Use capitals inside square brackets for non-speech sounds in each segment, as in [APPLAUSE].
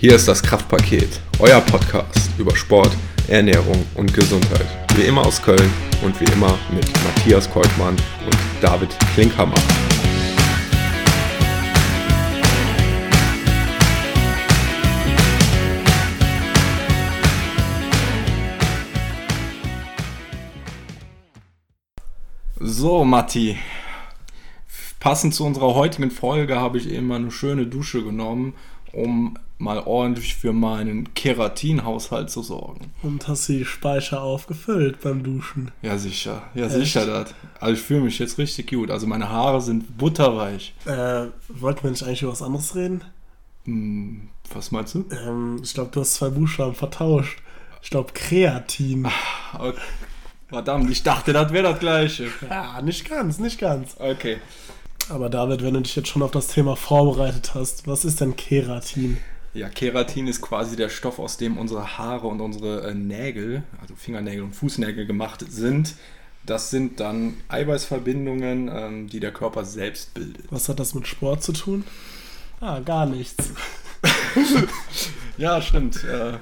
Hier ist das Kraftpaket, euer Podcast über Sport, Ernährung und Gesundheit. Wie immer aus Köln und wie immer mit Matthias Keutmann und David Klinkhammer. So, Matti. Passend zu unserer heutigen Folge habe ich eben mal eine schöne Dusche genommen, um mal ordentlich für meinen Keratinhaushalt zu sorgen. Und hast die Speicher aufgefüllt beim Duschen? Ja, sicher. Ja, Echt? sicher. Das. Also ich fühle mich jetzt richtig gut. Also meine Haare sind butterweich. Äh, wollten wir nicht eigentlich über was anderes reden? Hm, was meinst du? Ähm, ich glaube, du hast zwei Buchstaben vertauscht. Ich glaube, Kreatin. Ah, okay. Verdammt, ich dachte, das wäre das gleiche. Ja, nicht ganz, nicht ganz. Okay. Aber David, wenn du dich jetzt schon auf das Thema vorbereitet hast, was ist denn Keratin? Ja, Keratin ist quasi der Stoff, aus dem unsere Haare und unsere äh, Nägel, also Fingernägel und Fußnägel gemacht sind. Das sind dann Eiweißverbindungen, ähm, die der Körper selbst bildet. Was hat das mit Sport zu tun? Ah, gar nichts. [LAUGHS] ja, stimmt. Äh,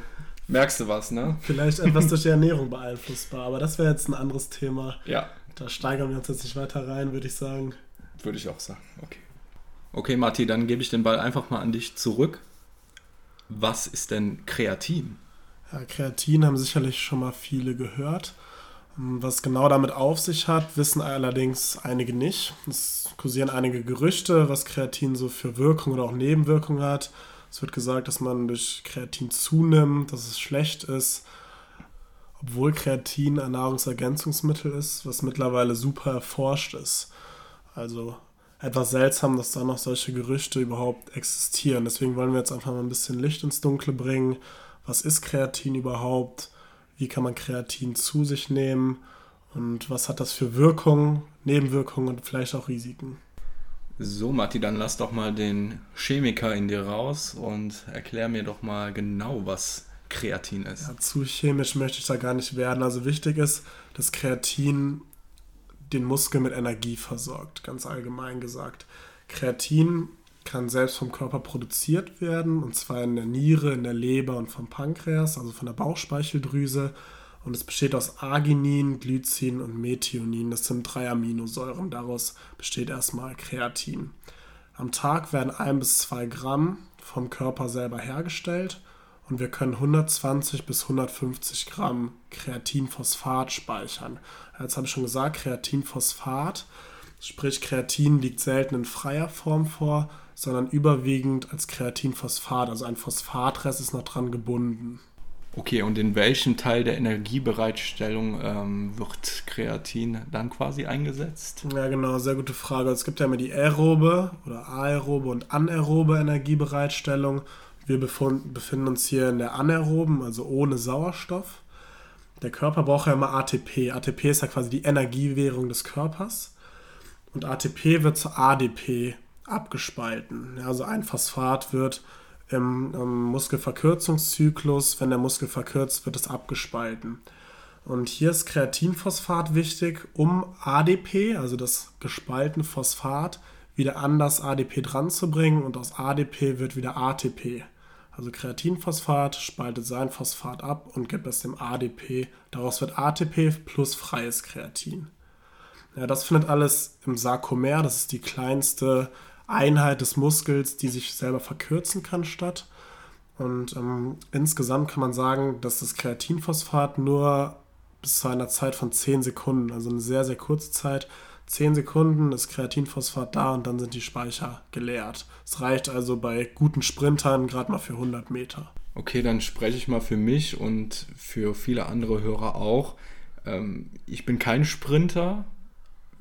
Merkst du was, ne? Vielleicht etwas [LAUGHS] durch die Ernährung beeinflussbar, aber das wäre jetzt ein anderes Thema. Ja. Da steigern wir uns jetzt nicht weiter rein, würde ich sagen. Würde ich auch sagen, okay. Okay, Marti, dann gebe ich den Ball einfach mal an dich zurück. Was ist denn Kreatin? Ja, Kreatin haben sicherlich schon mal viele gehört. Was genau damit auf sich hat, wissen allerdings einige nicht. Es kursieren einige Gerüchte, was Kreatin so für Wirkung oder auch Nebenwirkungen hat. Es wird gesagt, dass man durch Kreatin zunimmt, dass es schlecht ist, obwohl Kreatin ein Nahrungsergänzungsmittel ist, was mittlerweile super erforscht ist. Also etwas seltsam, dass da noch solche Gerüchte überhaupt existieren. Deswegen wollen wir jetzt einfach mal ein bisschen Licht ins Dunkle bringen. Was ist Kreatin überhaupt? Wie kann man Kreatin zu sich nehmen? Und was hat das für Wirkungen, Nebenwirkungen und vielleicht auch Risiken? So, Matti, dann lass doch mal den Chemiker in dir raus und erklär mir doch mal genau, was Kreatin ist. Ja, zu chemisch möchte ich da gar nicht werden. Also wichtig ist, dass Kreatin den Muskel mit Energie versorgt, ganz allgemein gesagt. Kreatin kann selbst vom Körper produziert werden, und zwar in der Niere, in der Leber und vom Pankreas, also von der Bauchspeicheldrüse. Und es besteht aus Arginin, Glycin und Methionin. Das sind drei Aminosäuren. Daraus besteht erstmal Kreatin. Am Tag werden ein bis zwei Gramm vom Körper selber hergestellt und wir können 120 bis 150 Gramm Kreatinphosphat speichern. Jetzt habe ich schon gesagt, Kreatinphosphat, sprich Kreatin liegt selten in freier Form vor, sondern überwiegend als Kreatinphosphat, also ein Phosphatrest ist noch dran gebunden. Okay, und in welchem Teil der Energiebereitstellung ähm, wird Kreatin dann quasi eingesetzt? Ja, genau, sehr gute Frage. Es gibt ja immer die aerobe oder aerobe und anaerobe Energiebereitstellung. Wir befinden uns hier in der anaeroben, also ohne Sauerstoff. Der Körper braucht ja immer ATP. ATP ist ja quasi die Energiewährung des Körpers. Und ATP wird zu ADP abgespalten. also ein Phosphat wird im, im Muskelverkürzungszyklus, wenn der Muskel verkürzt, wird es abgespalten. Und hier ist Kreatinphosphat wichtig, um ADP, also das gespaltene Phosphat, wieder an das ADP dran zu bringen und aus ADP wird wieder ATP. Also Kreatinphosphat spaltet sein Phosphat ab und gibt es dem ADP. Daraus wird ATP plus freies Kreatin. Ja, das findet alles im Sarkomer, das ist die kleinste Einheit des Muskels, die sich selber verkürzen kann, statt. Und ähm, insgesamt kann man sagen, dass das Kreatinphosphat nur bis zu einer Zeit von 10 Sekunden, also eine sehr, sehr kurze Zeit, 10 Sekunden ist Kreatinphosphat da und dann sind die Speicher geleert. Es reicht also bei guten Sprintern gerade mal für 100 Meter. Okay, dann spreche ich mal für mich und für viele andere Hörer auch. Ähm, ich bin kein Sprinter.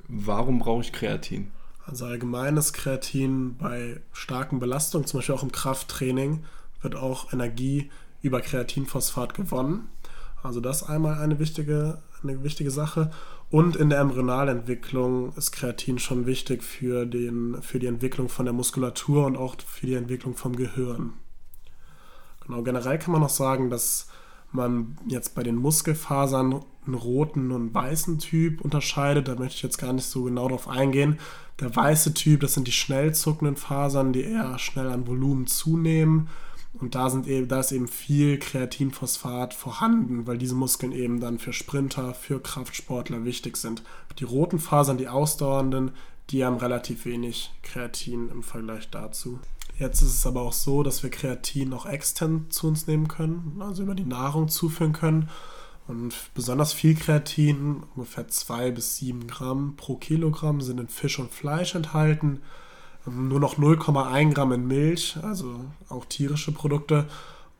Warum brauche ich Kreatin? Also allgemeines Kreatin bei starken Belastungen, zum Beispiel auch im Krafttraining, wird auch Energie über Kreatinphosphat gewonnen. Also das einmal eine wichtige, eine wichtige Sache. Und in der Embryonalentwicklung ist Kreatin schon wichtig für, den, für die Entwicklung von der Muskulatur und auch für die Entwicklung vom Gehirn. Genau, generell kann man noch sagen, dass man jetzt bei den Muskelfasern einen roten und weißen Typ unterscheidet. Da möchte ich jetzt gar nicht so genau drauf eingehen. Der weiße Typ, das sind die schnell zuckenden Fasern, die eher schnell an Volumen zunehmen. Und da, sind da ist eben viel Kreatinphosphat vorhanden, weil diese Muskeln eben dann für Sprinter, für Kraftsportler wichtig sind. Die roten Fasern, die ausdauernden, die haben relativ wenig Kreatin im Vergleich dazu. Jetzt ist es aber auch so, dass wir Kreatin auch extern zu uns nehmen können, also über die Nahrung zuführen können. Und besonders viel Kreatin, ungefähr 2 bis 7 Gramm pro Kilogramm, sind in Fisch und Fleisch enthalten. Nur noch 0,1 Gramm in Milch, also auch tierische Produkte.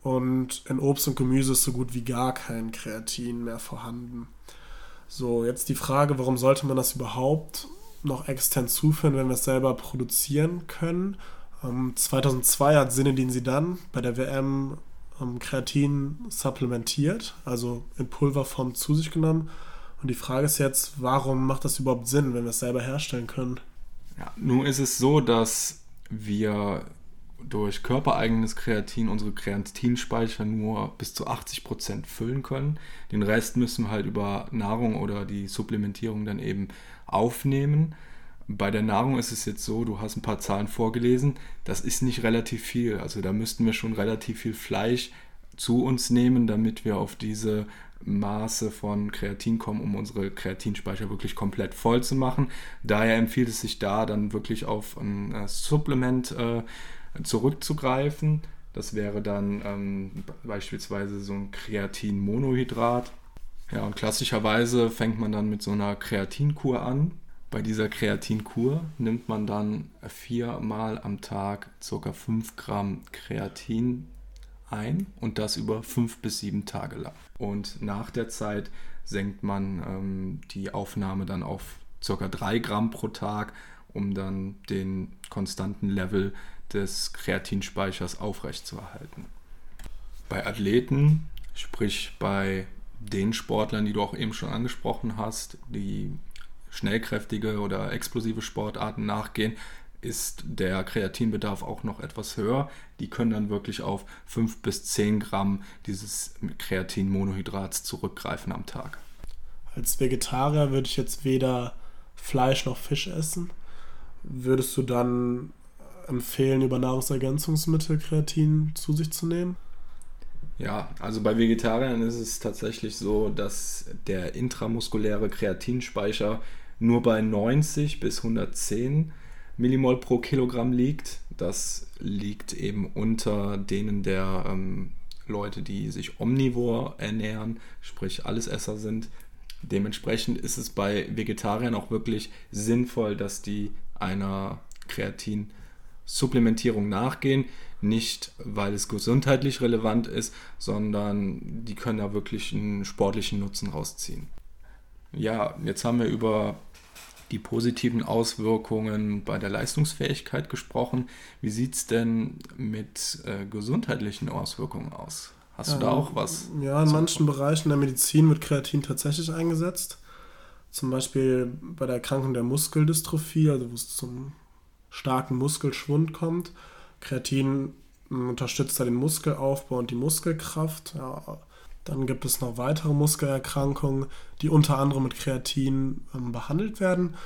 Und in Obst und Gemüse ist so gut wie gar kein Kreatin mehr vorhanden. So, jetzt die Frage, warum sollte man das überhaupt noch extern zuführen, wenn wir es selber produzieren können? Ähm, 2002 hat Sinedin Sidan bei der WM ähm, Kreatin supplementiert, also in Pulverform zu sich genommen. Und die Frage ist jetzt, warum macht das überhaupt Sinn, wenn wir es selber herstellen können? Ja, nun ist es so, dass wir durch körpereigenes Kreatin unsere Kreatinspeicher nur bis zu 80 Prozent füllen können. Den Rest müssen wir halt über Nahrung oder die Supplementierung dann eben aufnehmen. Bei der Nahrung ist es jetzt so, du hast ein paar Zahlen vorgelesen, das ist nicht relativ viel. Also da müssten wir schon relativ viel Fleisch zu uns nehmen, damit wir auf diese Maße von Kreatin kommen, um unsere Kreatinspeicher wirklich komplett voll zu machen. Daher empfiehlt es sich da dann wirklich auf ein äh, Supplement äh, zurückzugreifen. Das wäre dann ähm, beispielsweise so ein Kreatinmonohydrat. Ja, und klassischerweise fängt man dann mit so einer Kreatinkur an. Bei dieser Kreatinkur nimmt man dann viermal am Tag ca. 5 Gramm Kreatin ein und das über fünf bis sieben Tage lang. Und nach der Zeit senkt man ähm, die Aufnahme dann auf ca. 3 Gramm pro Tag, um dann den konstanten Level des Kreatinspeichers aufrechtzuerhalten. Bei Athleten, sprich bei den Sportlern, die du auch eben schon angesprochen hast, die schnellkräftige oder explosive Sportarten nachgehen, ist der Kreatinbedarf auch noch etwas höher. Die können dann wirklich auf 5 bis 10 Gramm dieses Kreatinmonohydrats zurückgreifen am Tag. Als Vegetarier würde ich jetzt weder Fleisch noch Fisch essen. Würdest du dann empfehlen, über Nahrungsergänzungsmittel Kreatin zu sich zu nehmen? Ja, also bei Vegetariern ist es tatsächlich so, dass der intramuskuläre Kreatinspeicher nur bei 90 bis 110 Millimol pro Kilogramm liegt. Das liegt eben unter denen der ähm, Leute, die sich omnivor ernähren, sprich Allesesser sind. Dementsprechend ist es bei Vegetariern auch wirklich sinnvoll, dass die einer Kreatin-Supplementierung nachgehen. Nicht, weil es gesundheitlich relevant ist, sondern die können da wirklich einen sportlichen Nutzen rausziehen. Ja, jetzt haben wir über die positiven Auswirkungen bei der Leistungsfähigkeit gesprochen. Wie sieht es denn mit äh, gesundheitlichen Auswirkungen aus? Hast ja, du da auch was? Ja, in manchen Bereichen der Medizin wird Kreatin tatsächlich eingesetzt. Zum Beispiel bei der Erkrankung der Muskeldystrophie, also wo es zum starken Muskelschwund kommt. Kreatin unterstützt da den Muskelaufbau und die Muskelkraft. Ja, dann gibt es noch weitere Muskelerkrankungen, die unter anderem mit Kreatin ähm, behandelt werden.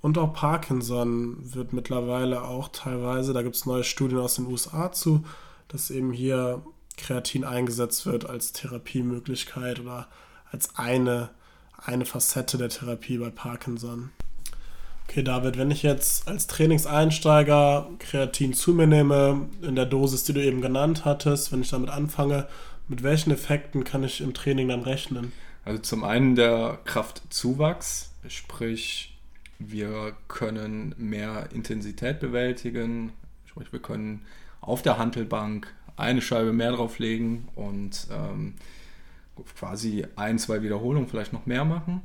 Und auch Parkinson wird mittlerweile auch teilweise, da gibt es neue Studien aus den USA zu, dass eben hier Kreatin eingesetzt wird als Therapiemöglichkeit oder als eine, eine Facette der Therapie bei Parkinson. Okay, David, wenn ich jetzt als Trainingseinsteiger Kreatin zu mir nehme, in der Dosis, die du eben genannt hattest, wenn ich damit anfange, mit welchen Effekten kann ich im Training dann rechnen? Also zum einen der Kraftzuwachs, sprich wir können mehr Intensität bewältigen, sprich wir können auf der Hantelbank eine Scheibe mehr drauflegen und ähm, quasi ein, zwei Wiederholungen vielleicht noch mehr machen.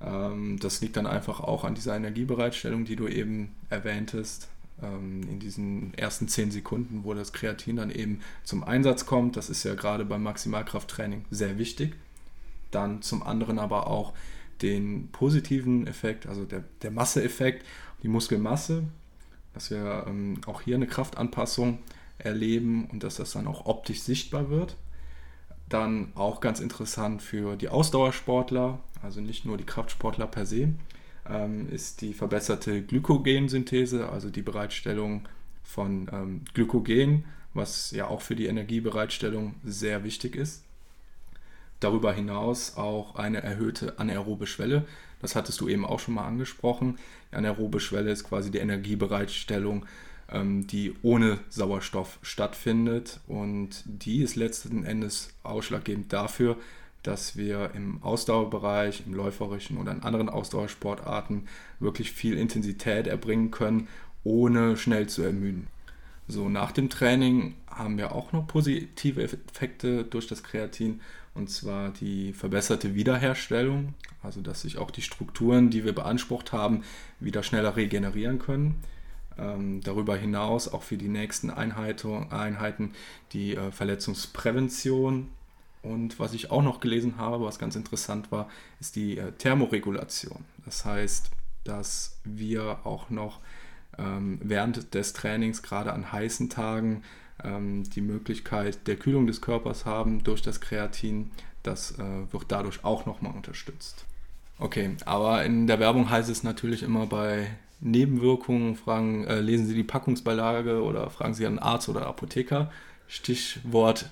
Ähm, das liegt dann einfach auch an dieser Energiebereitstellung, die du eben erwähntest. Ähm, in diesen ersten zehn Sekunden, wo das Kreatin dann eben zum Einsatz kommt. Das ist ja gerade beim Maximalkrafttraining sehr wichtig. Dann zum anderen aber auch den positiven Effekt, also der, der Masseeffekt, die Muskelmasse, dass wir ähm, auch hier eine Kraftanpassung erleben und dass das dann auch optisch sichtbar wird. Dann auch ganz interessant für die Ausdauersportler, also nicht nur die Kraftsportler per se, ähm, ist die verbesserte Glykogensynthese, also die Bereitstellung von ähm, Glykogen, was ja auch für die Energiebereitstellung sehr wichtig ist. Darüber hinaus auch eine erhöhte anaerobe Schwelle. Das hattest du eben auch schon mal angesprochen. Die anaerobe Schwelle ist quasi die Energiebereitstellung, ähm, die ohne Sauerstoff stattfindet. Und die ist letzten Endes ausschlaggebend dafür, dass wir im Ausdauerbereich, im läuferischen oder in anderen Ausdauersportarten wirklich viel Intensität erbringen können, ohne schnell zu ermüden. So, nach dem Training haben wir auch noch positive Effekte durch das Kreatin und zwar die verbesserte Wiederherstellung, also dass sich auch die Strukturen, die wir beansprucht haben, wieder schneller regenerieren können. Ähm, darüber hinaus auch für die nächsten Einheiten die äh, Verletzungsprävention. Und was ich auch noch gelesen habe, was ganz interessant war, ist die äh, Thermoregulation. Das heißt, dass wir auch noch ähm, während des Trainings, gerade an heißen Tagen, ähm, die Möglichkeit der Kühlung des Körpers haben durch das Kreatin. Das äh, wird dadurch auch nochmal unterstützt. Okay, aber in der Werbung heißt es natürlich immer bei Nebenwirkungen, fragen, äh, lesen Sie die Packungsbeilage oder fragen Sie einen Arzt oder Apotheker. Stichwort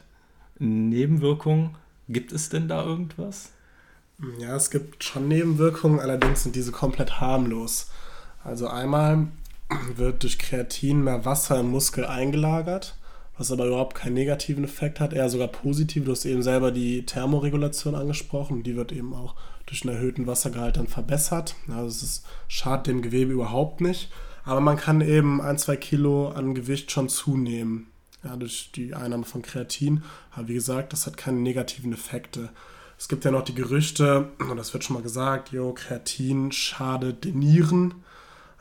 Nebenwirkungen. Gibt es denn da irgendwas? Ja, es gibt schon Nebenwirkungen, allerdings sind diese komplett harmlos. Also einmal wird durch Kreatin mehr Wasser im Muskel eingelagert was aber überhaupt keinen negativen Effekt hat, eher sogar positiv. Du hast eben selber die Thermoregulation angesprochen, die wird eben auch durch einen erhöhten Wassergehalt dann verbessert. Also es schadet dem Gewebe überhaupt nicht. Aber man kann eben ein, zwei Kilo an Gewicht schon zunehmen, ja, durch die Einnahme von Kreatin. Aber wie gesagt, das hat keine negativen Effekte. Es gibt ja noch die Gerüchte, und das wird schon mal gesagt, jo, Kreatin schadet den Nieren.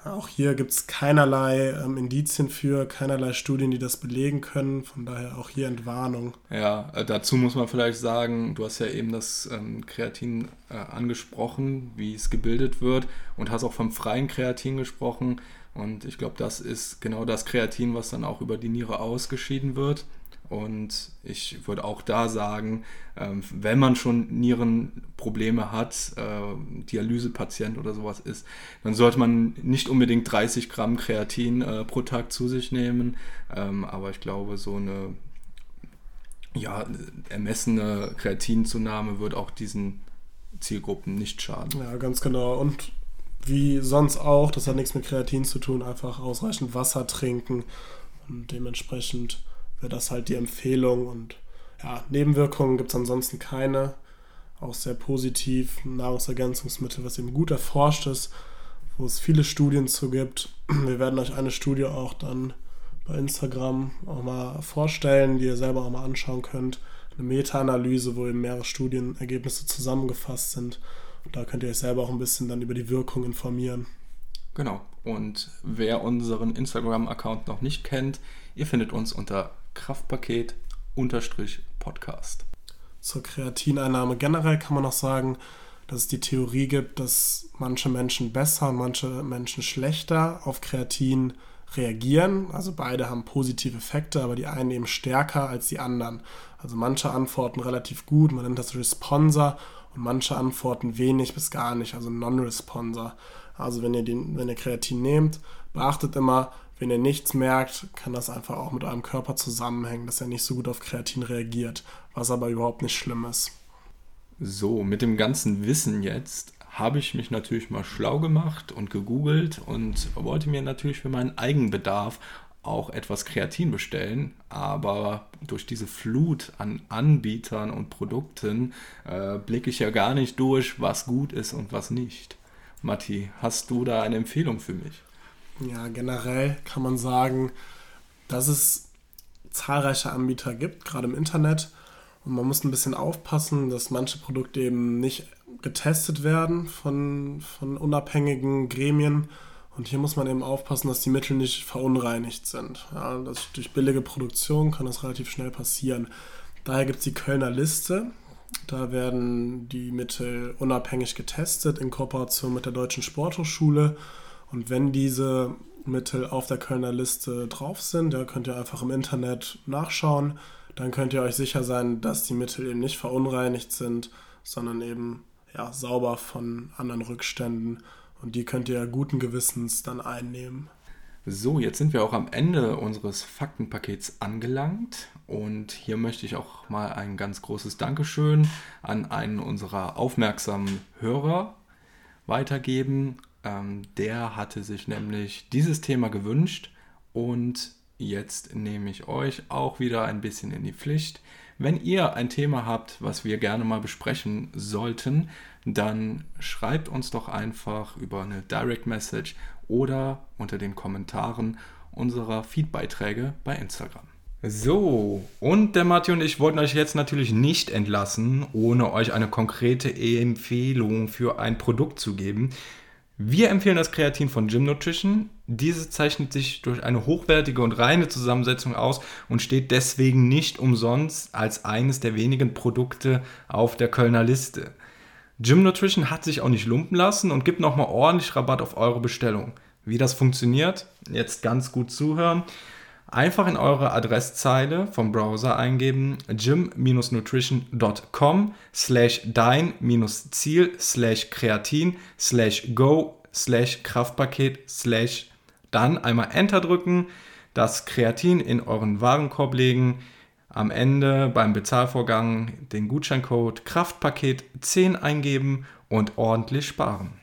Auch hier gibt es keinerlei ähm, Indizien für, keinerlei Studien, die das belegen können. Von daher auch hier Entwarnung. Ja, äh, dazu muss man vielleicht sagen, du hast ja eben das ähm, Kreatin äh, angesprochen, wie es gebildet wird und hast auch vom freien Kreatin gesprochen. Und ich glaube, das ist genau das Kreatin, was dann auch über die Niere ausgeschieden wird. Und ich würde auch da sagen, ähm, wenn man schon Nierenprobleme hat, äh, Dialysepatient oder sowas ist, dann sollte man nicht unbedingt 30 Gramm Kreatin äh, pro Tag zu sich nehmen. Ähm, aber ich glaube, so eine ja, ermessene Kreatinzunahme wird auch diesen Zielgruppen nicht schaden. Ja, ganz genau. Und wie sonst auch, das hat nichts mit Kreatin zu tun, einfach ausreichend Wasser trinken und dementsprechend wäre das halt die Empfehlung. Und ja, Nebenwirkungen gibt es ansonsten keine. Auch sehr positiv. Nahrungsergänzungsmittel, was eben gut erforscht ist, wo es viele Studien zu gibt. [CLEARS THROAT] Wir werden euch eine Studie auch dann bei Instagram auch mal vorstellen, die ihr selber auch mal anschauen könnt. Eine Meta-Analyse, wo eben mehrere Studienergebnisse zusammengefasst sind. Da könnt ihr euch selber auch ein bisschen dann über die Wirkung informieren. Genau. Und wer unseren Instagram-Account noch nicht kennt, ihr findet uns unter Kraftpaket-Podcast. Zur Kreatineinnahme generell kann man noch sagen, dass es die Theorie gibt, dass manche Menschen besser und manche Menschen schlechter auf Kreatin reagieren. Also beide haben positive Effekte, aber die einen eben stärker als die anderen. Also manche antworten relativ gut, man nennt das Responser und manche antworten wenig bis gar nicht, also Non-Responser. Also wenn ihr, den, wenn ihr Kreatin nehmt, beachtet immer, wenn ihr nichts merkt, kann das einfach auch mit eurem Körper zusammenhängen, dass er nicht so gut auf Kreatin reagiert, was aber überhaupt nicht schlimm ist. So, mit dem ganzen Wissen jetzt habe ich mich natürlich mal schlau gemacht und gegoogelt und wollte mir natürlich für meinen Eigenbedarf auch etwas Kreatin bestellen, aber durch diese Flut an Anbietern und Produkten äh, blicke ich ja gar nicht durch, was gut ist und was nicht. Matti, hast du da eine Empfehlung für mich? Ja, generell kann man sagen, dass es zahlreiche Anbieter gibt, gerade im Internet. Und man muss ein bisschen aufpassen, dass manche Produkte eben nicht getestet werden von, von unabhängigen Gremien. Und hier muss man eben aufpassen, dass die Mittel nicht verunreinigt sind. Ja, das, durch billige Produktion kann das relativ schnell passieren. Daher gibt es die Kölner Liste. Da werden die Mittel unabhängig getestet in Kooperation mit der Deutschen Sporthochschule. Und wenn diese Mittel auf der Kölner Liste drauf sind, da könnt ihr einfach im Internet nachschauen. Dann könnt ihr euch sicher sein, dass die Mittel eben nicht verunreinigt sind, sondern eben ja, sauber von anderen Rückständen. Und die könnt ihr guten Gewissens dann einnehmen. So, jetzt sind wir auch am Ende unseres Faktenpakets angelangt und hier möchte ich auch mal ein ganz großes Dankeschön an einen unserer aufmerksamen Hörer weitergeben. Ähm, der hatte sich nämlich dieses Thema gewünscht und jetzt nehme ich euch auch wieder ein bisschen in die Pflicht. Wenn ihr ein Thema habt, was wir gerne mal besprechen sollten, dann schreibt uns doch einfach über eine Direct Message oder unter den Kommentaren unserer Feedbeiträge bei Instagram. So, und der Matti und ich wollten euch jetzt natürlich nicht entlassen, ohne euch eine konkrete Empfehlung für ein Produkt zu geben. Wir empfehlen das Kreatin von Gym Nutrition. Dieses zeichnet sich durch eine hochwertige und reine Zusammensetzung aus und steht deswegen nicht umsonst als eines der wenigen Produkte auf der Kölner Liste. Gym Nutrition hat sich auch nicht lumpen lassen und gibt nochmal ordentlich Rabatt auf eure Bestellung. Wie das funktioniert, jetzt ganz gut zuhören. Einfach in eure Adresszeile vom Browser eingeben gym-nutrition.com slash dein-ziel slash kreatin slash go slash Kraftpaket slash dann einmal Enter drücken, das Kreatin in euren Warenkorb legen, am Ende beim Bezahlvorgang den Gutscheincode Kraftpaket 10 eingeben und ordentlich sparen.